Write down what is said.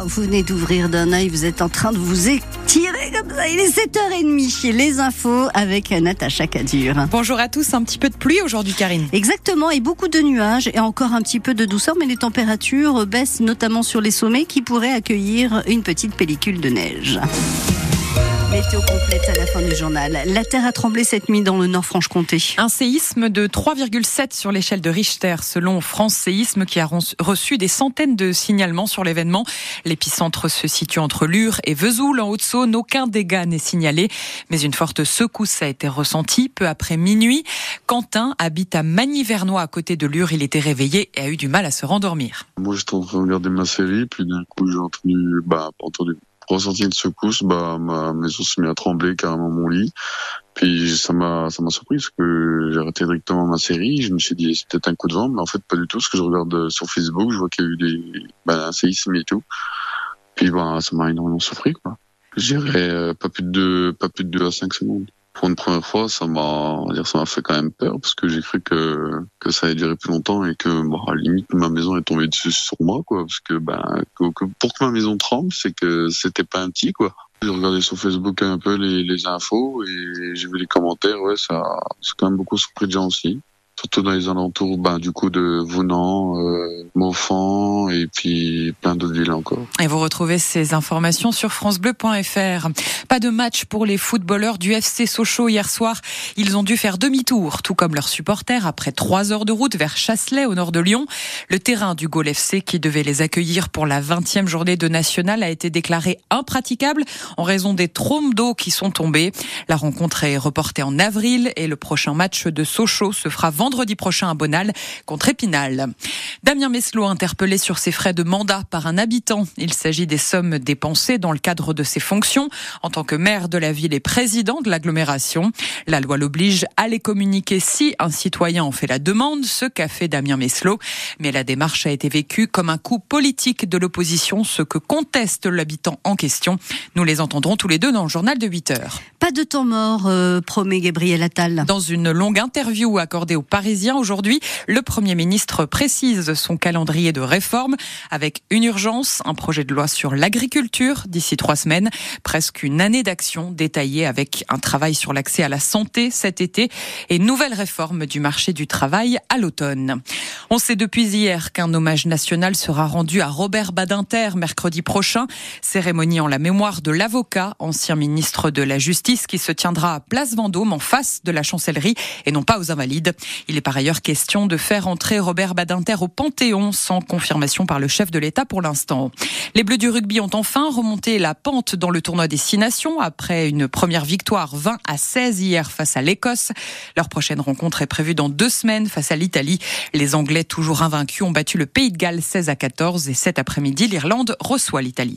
Oh, vous venez d'ouvrir d'un œil, vous êtes en train de vous étirer comme ça. Il est 7h30. Les infos avec Natacha Cadur. Bonjour à tous, un petit peu de pluie aujourd'hui Karine. Exactement, et beaucoup de nuages et encore un petit peu de douceur, mais les températures baissent notamment sur les sommets qui pourraient accueillir une petite pellicule de neige. Météo complète à la fin du journal. La terre a tremblé cette nuit dans le Nord-Franche-Comté. Un séisme de 3,7 sur l'échelle de Richter, selon France Séisme, qui a reçu des centaines de signalements sur l'événement. L'épicentre se situe entre Lure et Vesoul, en Haute-Saône. Aucun dégât n'est signalé, mais une forte secousse a été ressentie peu après minuit. Quentin habite à Magny-Vernois, à côté de Lure. Il était réveillé et a eu du mal à se rendormir. Moi, j'étais en train de regarder ma série, puis d'un coup, j'ai entendu, bah, entendu ressenti une secousse, bah ma maison s'est mis à trembler carrément mon lit. Puis ça m'a ça m'a surpris parce que j'ai arrêté directement ma série. Je me suis dit c'est peut-être un coup de vent, mais en fait pas du tout. Parce que je regarde euh, sur Facebook, je vois qu'il y a eu des bah, un séisme et tout. Puis bah ça m'a énormément surpris quoi. J'irais euh, pas plus de pas plus de 2 à 5 secondes pour une première fois, ça m'a, ça m'a fait quand même peur parce que j'ai cru que que ça allait durer plus longtemps et que, bon, à la limite, ma maison est tombée dessus sur moi, quoi, parce que, ben, pour que ma maison tremble, c'est que c'était pas un petit, quoi. J'ai regardé sur Facebook un peu les, les infos et j'ai vu les commentaires, ouais, ça, c'est quand même beaucoup surpris de gens aussi surtout dans les alentours ben, du coup de Vounan, euh, et puis plein d'autres villes encore. Et vous retrouvez ces informations sur francebleu.fr. Pas de match pour les footballeurs du FC Sochaux hier soir. Ils ont dû faire demi-tour, tout comme leurs supporters, après trois heures de route vers Chasselet au nord de Lyon. Le terrain du Gaulle FC qui devait les accueillir pour la 20e journée de national a été déclaré impraticable en raison des trombes d'eau qui sont tombées. La rencontre est reportée en avril et le prochain match de Sochaux se fera vendredi vendredi prochain à Bonal contre Épinal. Damien Meslot interpellé sur ses frais de mandat par un habitant. Il s'agit des sommes dépensées dans le cadre de ses fonctions en tant que maire de la ville et président de l'agglomération. La loi l'oblige à les communiquer si un citoyen en fait la demande, ce qu'a fait Damien Meslot. Mais la démarche a été vécue comme un coup politique de l'opposition, ce que conteste l'habitant en question. Nous les entendrons tous les deux dans le journal de 8 heures. Pas de temps mort, euh, promet Gabriel Attal. Dans une longue interview accordée au Parisien aujourd'hui, le Premier ministre précise son calendrier de réforme avec une urgence, un projet de loi sur l'agriculture d'ici trois semaines, presque une année d'action détaillée avec un travail sur l'accès à la santé cet été et nouvelle réforme du marché du travail à l'automne. On sait depuis hier qu'un hommage national sera rendu à Robert Badinter mercredi prochain, cérémonie en la mémoire de l'avocat, ancien ministre de la Justice qui se tiendra à Place Vendôme en face de la chancellerie et non pas aux invalides. Il est par ailleurs question de faire entrer Robert Badinter au Panthéon sans confirmation par le chef de l'État pour l'instant. Les Bleus du rugby ont enfin remonté la pente dans le tournoi des Nations après une première victoire 20 à 16 hier face à l'Écosse. Leur prochaine rencontre est prévue dans deux semaines face à l'Italie. Toujours invaincus, ont battu le Pays de Galles 16 à 14 et cet après-midi, l'Irlande reçoit l'Italie.